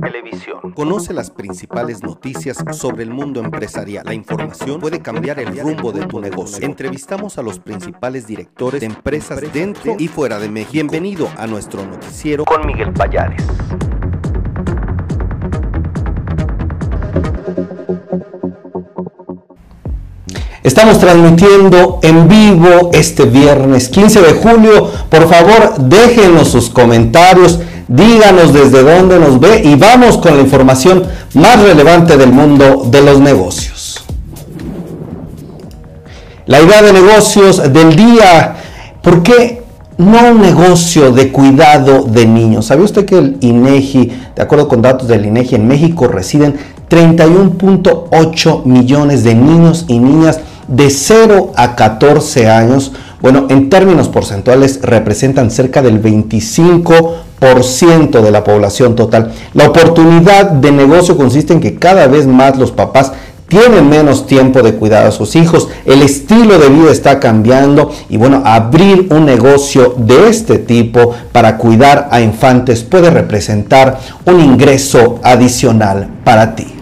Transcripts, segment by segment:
Televisión. Conoce las principales noticias sobre el mundo empresarial. La información puede cambiar el rumbo de tu negocio. Entrevistamos a los principales directores de empresas dentro y fuera de México. Bienvenido a nuestro noticiero con Miguel Payares. Estamos transmitiendo en vivo este viernes 15 de julio. Por favor, déjenos sus comentarios, díganos desde dónde nos ve y vamos con la información más relevante del mundo de los negocios. La idea de negocios del día, ¿por qué no un negocio de cuidado de niños? ¿Sabe usted que el INEGI, de acuerdo con datos del INEGI, en México residen 31.8 millones de niños y niñas de 0 a 14 años, bueno, en términos porcentuales representan cerca del 25% de la población total. La oportunidad de negocio consiste en que cada vez más los papás tienen menos tiempo de cuidar a sus hijos, el estilo de vida está cambiando y bueno, abrir un negocio de este tipo para cuidar a infantes puede representar un ingreso adicional para ti.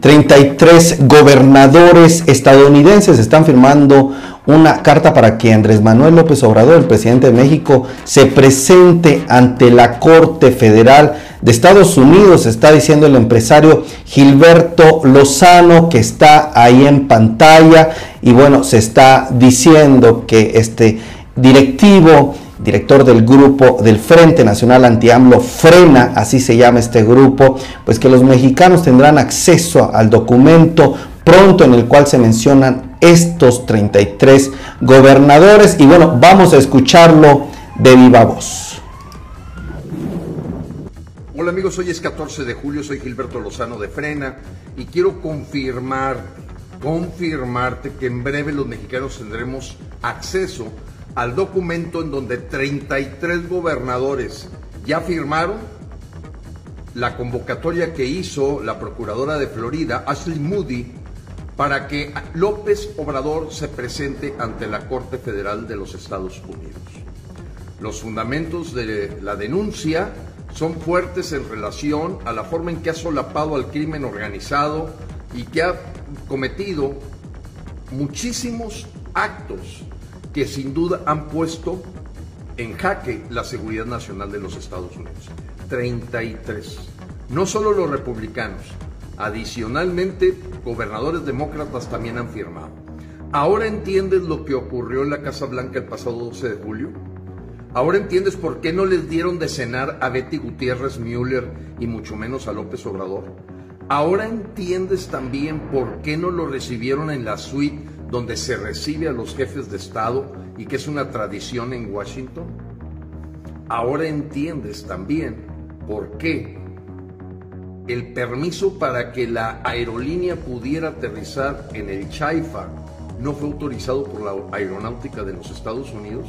33 gobernadores estadounidenses están firmando una carta para que Andrés Manuel López Obrador, el presidente de México, se presente ante la Corte Federal de Estados Unidos, está diciendo el empresario Gilberto Lozano, que está ahí en pantalla, y bueno, se está diciendo que este directivo director del grupo del Frente Nacional Anti-AMLO, Frena, así se llama este grupo, pues que los mexicanos tendrán acceso al documento pronto en el cual se mencionan estos 33 gobernadores. Y bueno, vamos a escucharlo de viva voz. Hola amigos, hoy es 14 de julio, soy Gilberto Lozano de Frena y quiero confirmar, confirmarte que en breve los mexicanos tendremos acceso al documento en donde 33 gobernadores ya firmaron la convocatoria que hizo la procuradora de Florida, Ashley Moody, para que López Obrador se presente ante la Corte Federal de los Estados Unidos. Los fundamentos de la denuncia son fuertes en relación a la forma en que ha solapado al crimen organizado y que ha cometido muchísimos actos que sin duda han puesto en jaque la seguridad nacional de los Estados Unidos. 33. No solo los republicanos, adicionalmente gobernadores demócratas también han firmado. ¿Ahora entiendes lo que ocurrió en la Casa Blanca el pasado 12 de julio? ¿Ahora entiendes por qué no les dieron de cenar a Betty Gutiérrez Müller y mucho menos a López Obrador? ¿Ahora entiendes también por qué no lo recibieron en la suite donde se recibe a los jefes de Estado y que es una tradición en Washington? Ahora entiendes también por qué el permiso para que la aerolínea pudiera aterrizar en el Chaifa no fue autorizado por la aeronáutica de los Estados Unidos?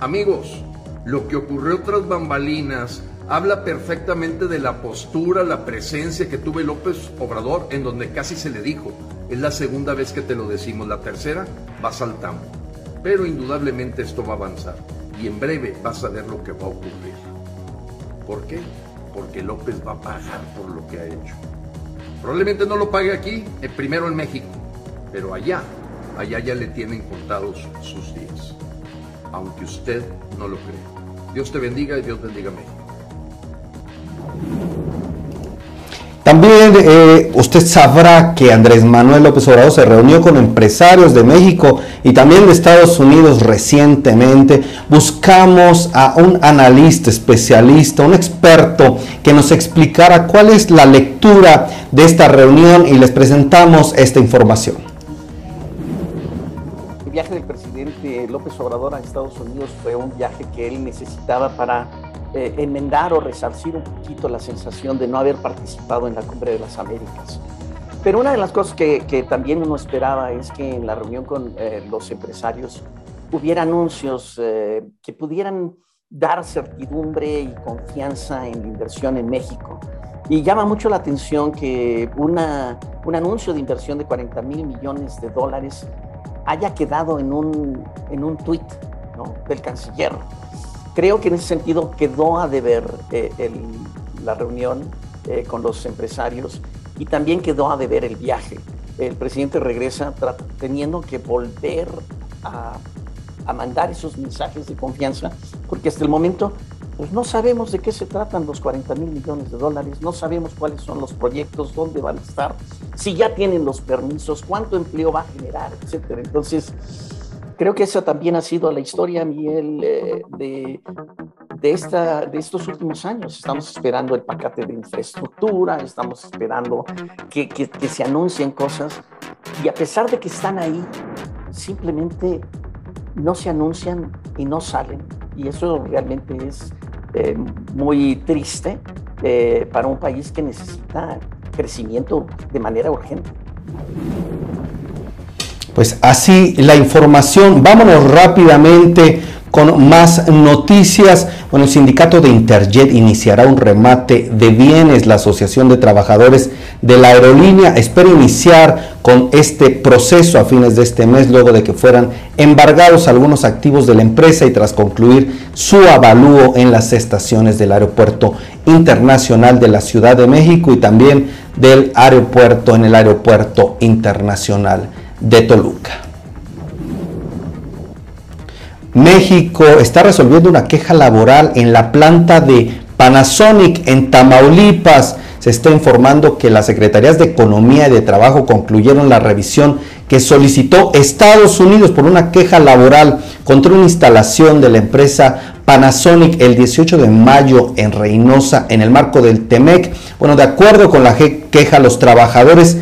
Amigos, lo que ocurrió tras bambalinas habla perfectamente de la postura, la presencia que tuve López Obrador, en donde casi se le dijo, es la segunda vez que te lo decimos, la tercera va saltando. Pero indudablemente esto va a avanzar y en breve vas a ver lo que va a ocurrir. ¿Por qué? Porque López va a pagar por lo que ha hecho. Probablemente no lo pague aquí, eh, primero en México, pero allá, allá ya le tienen contados sus días. Aunque usted no lo crea. Dios te bendiga y Dios bendiga a México. También eh, usted sabrá que Andrés Manuel López Obrador se reunió con empresarios de México y también de Estados Unidos recientemente. Buscamos a un analista, especialista, un experto que nos explicara cuál es la lectura de esta reunión y les presentamos esta información. El viaje del presidente López Obrador a Estados Unidos fue un viaje que él necesitaba para eh, enmendar o resarcir un poquito la sensación de no haber participado en la Cumbre de las Américas. Pero una de las cosas que, que también uno esperaba es que en la reunión con eh, los empresarios hubiera anuncios eh, que pudieran dar certidumbre y confianza en la inversión en México. Y llama mucho la atención que una, un anuncio de inversión de 40 mil millones de dólares haya quedado en un, en un tuit ¿no? del canciller creo que en ese sentido quedó a deber eh, la reunión eh, con los empresarios y también quedó a deber el viaje. El presidente regresa teniendo que volver a, a mandar esos mensajes de confianza, porque hasta el momento pues no sabemos de qué se tratan los 40 mil millones de dólares, no sabemos cuáles son los proyectos, dónde van a estar, si ya tienen los permisos, cuánto empleo va a generar, etcétera. Entonces, creo que esa también ha sido la historia, Miguel, eh, de, de, esta, de estos últimos años. Estamos esperando el paquete de infraestructura, estamos esperando que, que, que se anuncien cosas y a pesar de que están ahí, simplemente no se anuncian y no salen. Y eso realmente es eh, muy triste eh, para un país que necesita crecimiento de manera urgente. Pues así la información. Vámonos rápidamente con más noticias, bueno, el sindicato de Interjet iniciará un remate de bienes. La Asociación de Trabajadores de la Aerolínea espera iniciar con este proceso a fines de este mes, luego de que fueran embargados algunos activos de la empresa y tras concluir su avalúo en las estaciones del Aeropuerto Internacional de la Ciudad de México y también del aeropuerto en el Aeropuerto Internacional de Toluca. México está resolviendo una queja laboral en la planta de Panasonic en Tamaulipas. Se está informando que las Secretarías de Economía y de Trabajo concluyeron la revisión que solicitó Estados Unidos por una queja laboral contra una instalación de la empresa Panasonic el 18 de mayo en Reynosa en el marco del TEMEC. Bueno, de acuerdo con la queja, los trabajadores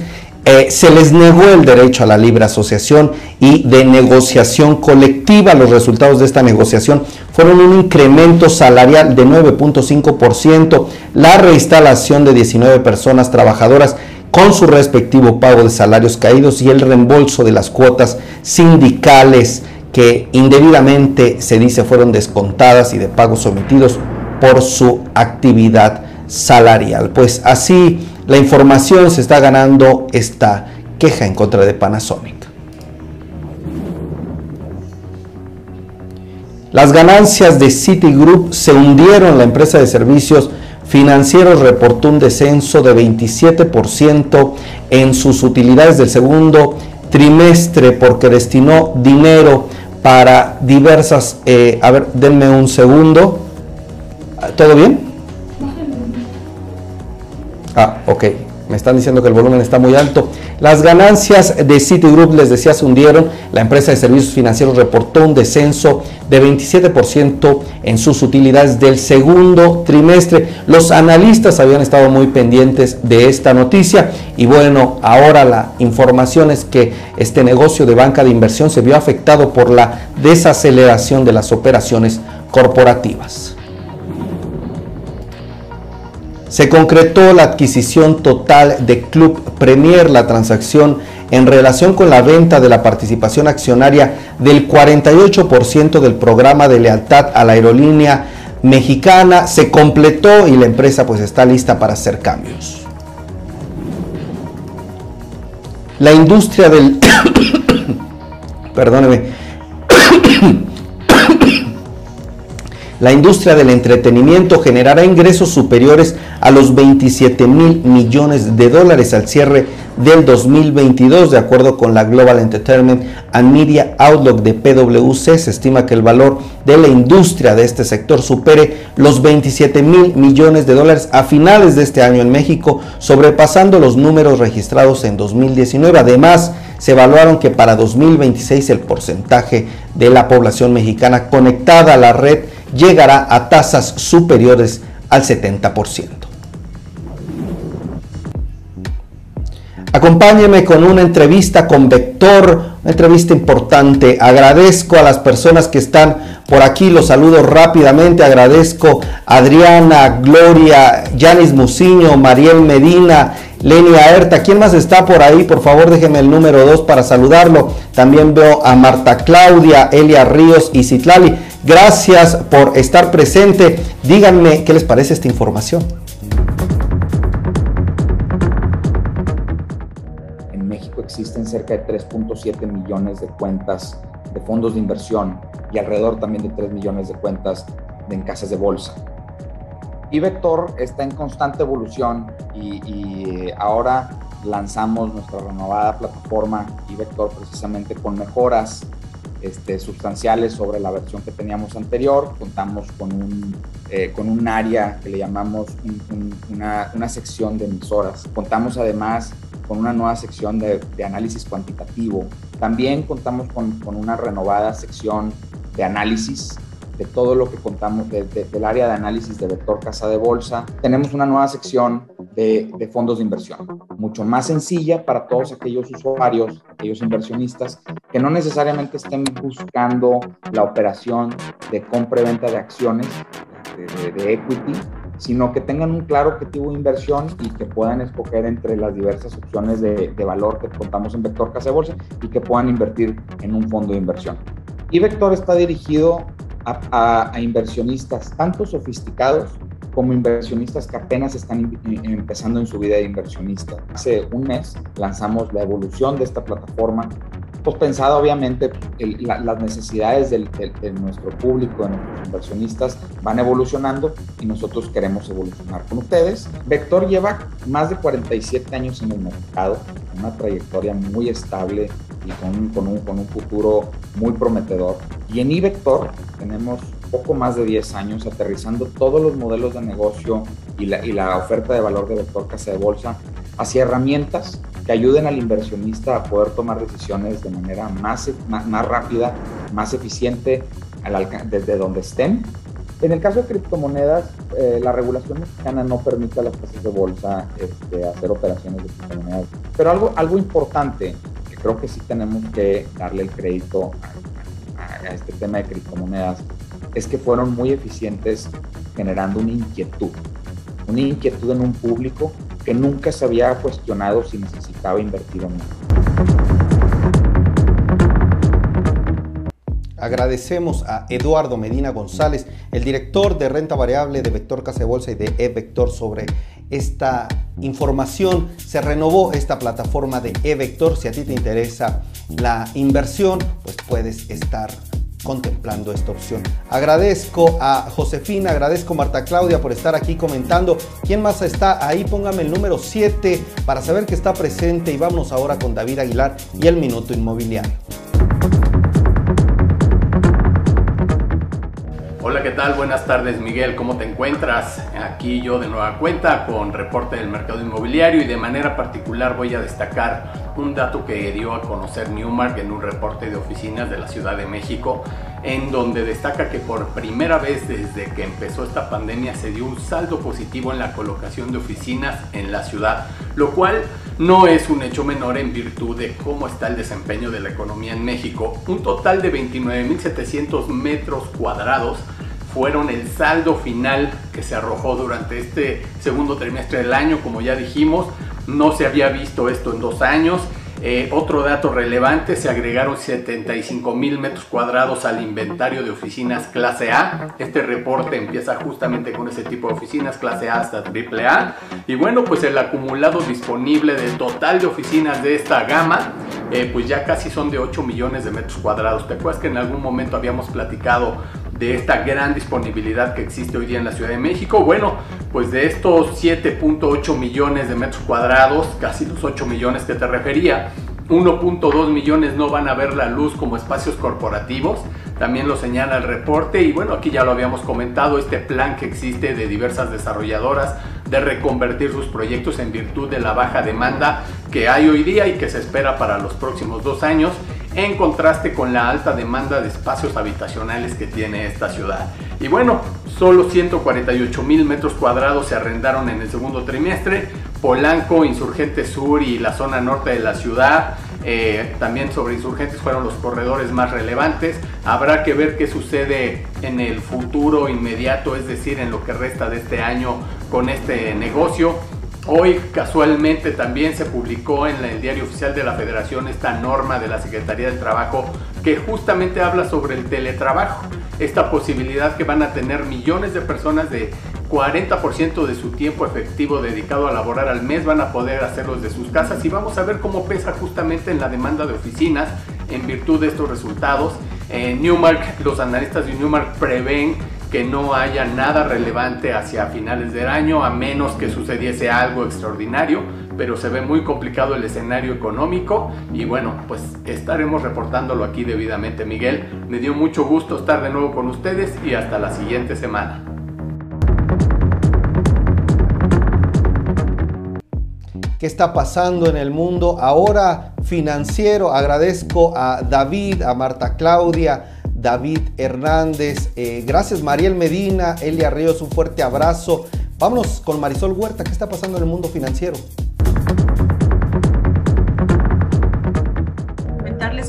eh, se les negó el derecho a la libre asociación y de negociación colectiva. Los resultados de esta negociación fueron un incremento salarial de 9.5%, la reinstalación de 19 personas trabajadoras con su respectivo pago de salarios caídos y el reembolso de las cuotas sindicales que indebidamente se dice fueron descontadas y de pagos omitidos por su actividad salarial. Pues así la información se está ganando esta queja en contra de Panasonic. Las ganancias de Citigroup se hundieron. La empresa de servicios financieros reportó un descenso de 27% en sus utilidades del segundo trimestre porque destinó dinero para diversas... Eh, a ver, denme un segundo. ¿Todo bien? Ah, ok. Me están diciendo que el volumen está muy alto. Las ganancias de Citigroup, les decía, se hundieron. La empresa de servicios financieros reportó un descenso de 27% en sus utilidades del segundo trimestre. Los analistas habían estado muy pendientes de esta noticia y bueno, ahora la información es que este negocio de banca de inversión se vio afectado por la desaceleración de las operaciones corporativas. Se concretó la adquisición total de Club Premier, la transacción en relación con la venta de la participación accionaria del 48% del programa de lealtad a la aerolínea mexicana se completó y la empresa pues está lista para hacer cambios. La industria del perdóneme la industria del entretenimiento generará ingresos superiores a los 27 mil millones de dólares al cierre del 2022, de acuerdo con la Global Entertainment and Media Outlook de PwC. Se estima que el valor de la industria de este sector supere los 27 mil millones de dólares a finales de este año en México, sobrepasando los números registrados en 2019. Además, se evaluaron que para 2026 el porcentaje de la población mexicana conectada a la red llegará a tasas superiores al 70%. Acompáñeme con una entrevista con Vector, una entrevista importante. Agradezco a las personas que están por aquí, los saludo rápidamente. Agradezco a Adriana, Gloria, Yanis Muciño, Mariel Medina, Lenia Erta. ¿Quién más está por ahí? Por favor, déjenme el número 2 para saludarlo. También veo a Marta Claudia, Elia Ríos y Citlali. Gracias por estar presente. Díganme qué les parece esta información. En México existen cerca de 3.7 millones de cuentas de fondos de inversión y alrededor también de 3 millones de cuentas en casas de bolsa. Y Vector está en constante evolución y, ahora lanzamos nuestra renovada plataforma y Vector precisamente con mejoras este, sustanciales sobre la versión que teníamos anterior. Contamos con un, eh, con un área que le llamamos una, una, sección de emisoras. Contamos además con una nueva sección de, de análisis cuantitativo. También contamos con, con, una renovada sección de análisis de todo lo que contamos de, del área de análisis de vector casa de bolsa. Tenemos una nueva sección de, de, fondos de inversión, mucho más sencilla para todos aquellos usuarios, aquellos inversionistas que no necesariamente estén buscando la operación de compra y venta de acciones, de, de equity, sino que tengan un claro objetivo de inversión y que puedan escoger entre las diversas opciones de, de valor que contamos en Vector Casa de Bolsa y que puedan invertir en un fondo de inversión. Y Vector está dirigido a, inversionistas tanto sofisticados como inversionistas que apenas están empezando en su vida de inversionista. Hace un mes lanzamos la evolución de esta plataforma, pues pensada obviamente las necesidades de nuestro público, de nuestros inversionistas van evolucionando y nosotros queremos evolucionar con ustedes. Vector lleva más de 47 años en el mercado, una trayectoria muy estable y con, con, un, con un futuro muy prometedor. Y en iVector tenemos poco más de 10 años aterrizando todos los modelos de negocio y la, y la oferta de valor de Vector Casa de Bolsa hacia herramientas que ayuden al inversionista a poder tomar decisiones de manera más, más, más rápida, más eficiente al, desde donde estén. En el caso de criptomonedas, eh, la regulación mexicana no permite a las casas de bolsa este, hacer operaciones de criptomonedas. Pero algo, algo importante creo que sí tenemos que darle el crédito a, este tema de criptomonedas, es que fueron muy eficientes generando una inquietud, una inquietud en un público que nunca se había cuestionado si necesitaba invertir o no. Agradecemos a Eduardo Medina González, el director de renta variable de Vector Casa de Bolsa y de eVector sobre esta información. Se renovó esta plataforma de eVector. Si a ti te interesa la inversión, pues puedes estar contemplando esta opción. Agradezco a Josefina, agradezco a Marta Claudia por estar aquí comentando. ¿Quién más está ahí? Póngame el número 7 para saber que está presente y vamos ahora con David Aguilar y el Minuto Inmobiliario. Tal? Buenas tardes, Miguel. ¿Cómo te encuentras? Aquí yo de nueva cuenta con reporte del mercado inmobiliario y de manera particular voy a destacar un dato que dio a conocer Newmark en un reporte de oficinas de la Ciudad de México, en donde destaca que por primera vez desde que empezó esta pandemia se dio un saldo positivo en la colocación de oficinas en la ciudad, lo cual no es un hecho menor en virtud de cómo está el desempeño de la economía en México. Un total de 29.700 metros cuadrados fueron el saldo final que se arrojó durante este segundo trimestre del año, como ya dijimos, no se había visto esto en dos años. Eh, otro dato relevante, se agregaron 75 mil metros cuadrados al inventario de oficinas clase A. Este reporte empieza justamente con ese tipo de oficinas, clase A hasta triple A. Y bueno, pues el acumulado disponible del total de oficinas de esta gama, eh, pues ya casi son de 8 millones de metros cuadrados. ¿Te acuerdas que en algún momento habíamos platicado de esta gran disponibilidad que existe hoy día en la Ciudad de México. Bueno, pues de estos 7.8 millones de metros cuadrados, casi los 8 millones que te refería, 1.2 millones no van a ver la luz como espacios corporativos, también lo señala el reporte y bueno, aquí ya lo habíamos comentado, este plan que existe de diversas desarrolladoras de reconvertir sus proyectos en virtud de la baja demanda que hay hoy día y que se espera para los próximos dos años en contraste con la alta demanda de espacios habitacionales que tiene esta ciudad. Y bueno, solo 148 mil metros cuadrados se arrendaron en el segundo trimestre. Polanco, Insurgente Sur y la zona norte de la ciudad, eh, también sobre Insurgentes fueron los corredores más relevantes. Habrá que ver qué sucede en el futuro inmediato, es decir, en lo que resta de este año con este negocio. Hoy casualmente también se publicó en el diario oficial de la Federación esta norma de la Secretaría del Trabajo que justamente habla sobre el teletrabajo, esta posibilidad que van a tener millones de personas de 40% de su tiempo efectivo dedicado a laborar al mes van a poder hacerlo desde sus casas y vamos a ver cómo pesa justamente en la demanda de oficinas en virtud de estos resultados. En Newmark, los analistas de Newmark prevén que no haya nada relevante hacia finales del año, a menos que sucediese algo extraordinario, pero se ve muy complicado el escenario económico y bueno, pues estaremos reportándolo aquí debidamente. Miguel, me dio mucho gusto estar de nuevo con ustedes y hasta la siguiente semana. qué está pasando en el mundo ahora financiero. Agradezco a David, a Marta Claudia, David Hernández. Eh, gracias Mariel Medina, Elia Ríos, un fuerte abrazo. Vámonos con Marisol Huerta, ¿qué está pasando en el mundo financiero?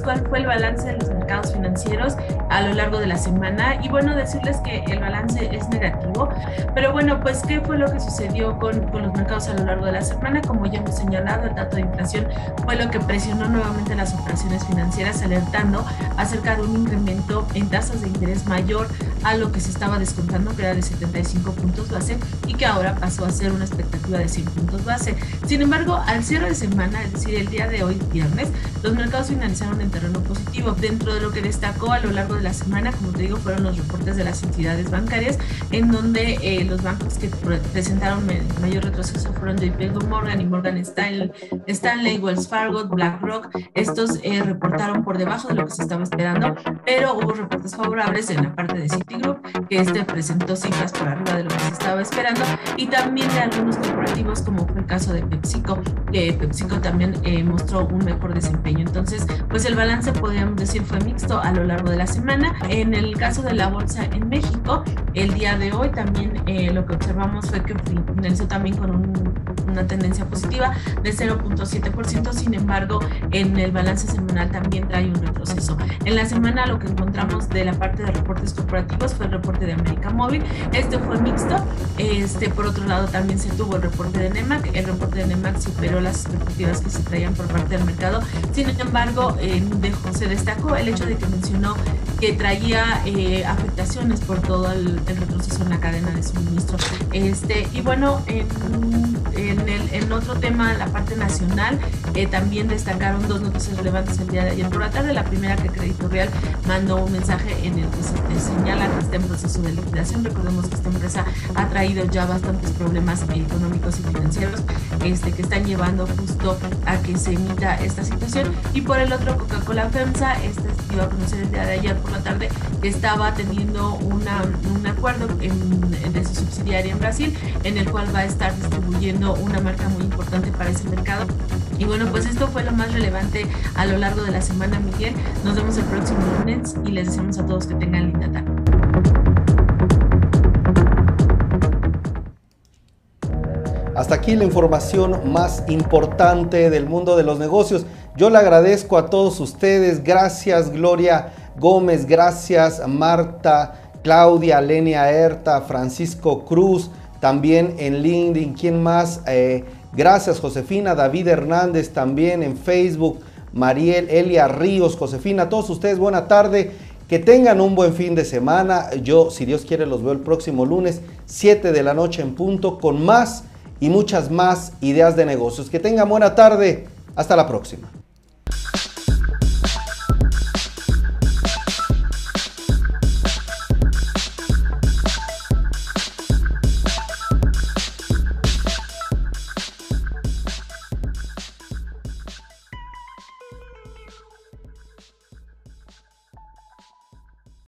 cuál fue el balance de los mercados financieros a lo largo de la semana y bueno, decirles que el balance es negativo, pero bueno, pues qué fue lo que sucedió con, con los mercados a lo largo de la semana, como ya hemos señalado, el dato de inflación fue lo que presionó nuevamente las operaciones financieras, alertando acerca de un incremento en tasas de interés mayor a lo que se estaba descontando, que era de 75 puntos base y que ahora pasó a ser una expectativa de 100 puntos base. Sin embargo, al cierre de semana, es decir, el día de hoy, viernes, los mercados finalizaron en terreno positivo. Dentro de lo que destacó a lo largo de la semana, como te digo, fueron los reportes de las entidades bancarias, en donde eh, los bancos que presentaron mayor retroceso fueron JP Morgan y Morgan Stanley, Stanley, Wells Fargo, BlackRock. Estos eh, reportaron por debajo de lo que se estaba esperando, pero hubo reportes favorables en la parte de Citigroup, que este presentó cifras por arriba de lo que se estaba esperando, y también de algunos corporativos, como fue el caso de PepsiCo, que PepsiCo también eh, mostró un mejor desempeño. Entonces, pues el balance podríamos decir fue mixto a lo largo de la semana. En el caso de la bolsa en México, el día de hoy también eh, lo que observamos fue que finalizó también con una tendencia positiva de 0.7%, sin embargo en el balance semanal también trae un retroceso. En la semana lo que encontramos de la parte de reportes corporativos fue el reporte de América Móvil, este fue mixto, este por otro lado también se tuvo el reporte de NEMAC, el reporte de NEMAC superó las expectativas que se traían por parte del mercado, sin embargo dejó se destacó el hecho de que mencionó que traía eh, afectaciones por todo el, retroceso en la cadena de suministro. Este, y bueno, en, en, el, en otro tema, la parte nacional, eh, también destacaron dos noticias relevantes el día de ayer por la tarde. La primera, que Crédito Real mandó un mensaje en el que se señala que está en proceso de liquidación. Recordemos que esta empresa ha traído ya bastantes problemas económicos y financieros este, que están llevando justo a que se emita esta situación. Y por el otro, Coca-Cola FEMSA, este iba a conocer el día de ayer por la tarde, que estaba teniendo una, un acuerdo de su subsidiaria en Brasil, en el cual va a estar distribuyendo una marca muy importante para ese mercado. Y bueno, pues esto fue lo más relevante a lo largo de la semana, Miguel. Nos vemos el próximo lunes y les deseamos a todos que tengan linda tarde. Hasta aquí la información más importante del mundo de los negocios. Yo le agradezco a todos ustedes. Gracias Gloria Gómez, gracias Marta, Claudia, Lenia Herta, Francisco Cruz, también en LinkedIn. ¿Quién más? Eh, gracias Josefina, David Hernández también en Facebook, Mariel, Elia Ríos, Josefina, todos ustedes, buena tarde. Que tengan un buen fin de semana. Yo, si Dios quiere, los veo el próximo lunes, 7 de la noche en punto, con más y muchas más ideas de negocios. Que tengan buena tarde. Hasta la próxima.